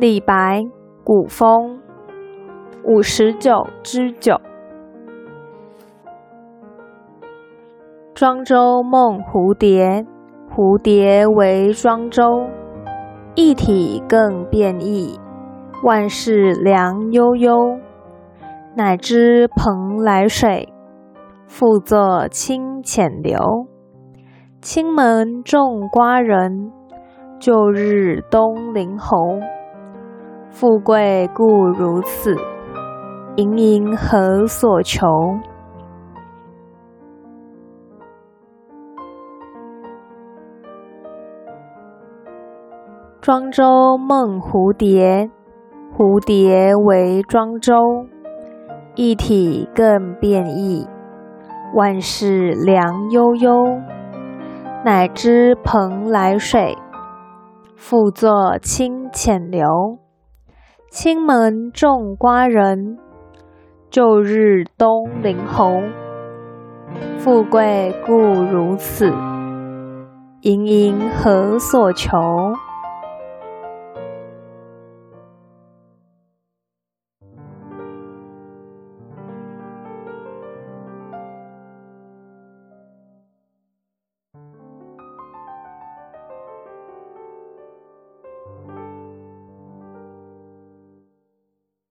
李白古风五十九之九。庄周梦蝴蝶，蝴蝶为庄周。一体更变异，万事凉悠悠。乃知蓬莱水，复作清浅流。青门种瓜人，旧日东陵侯。富贵故如此，盈盈何所求？庄周梦蝴蝶，蝴蝶为庄周。一体更变异，万事凉悠悠。乃知蓬莱水，复作清浅流。青门种瓜人旧日东陵侯富贵固如此盈盈何所求？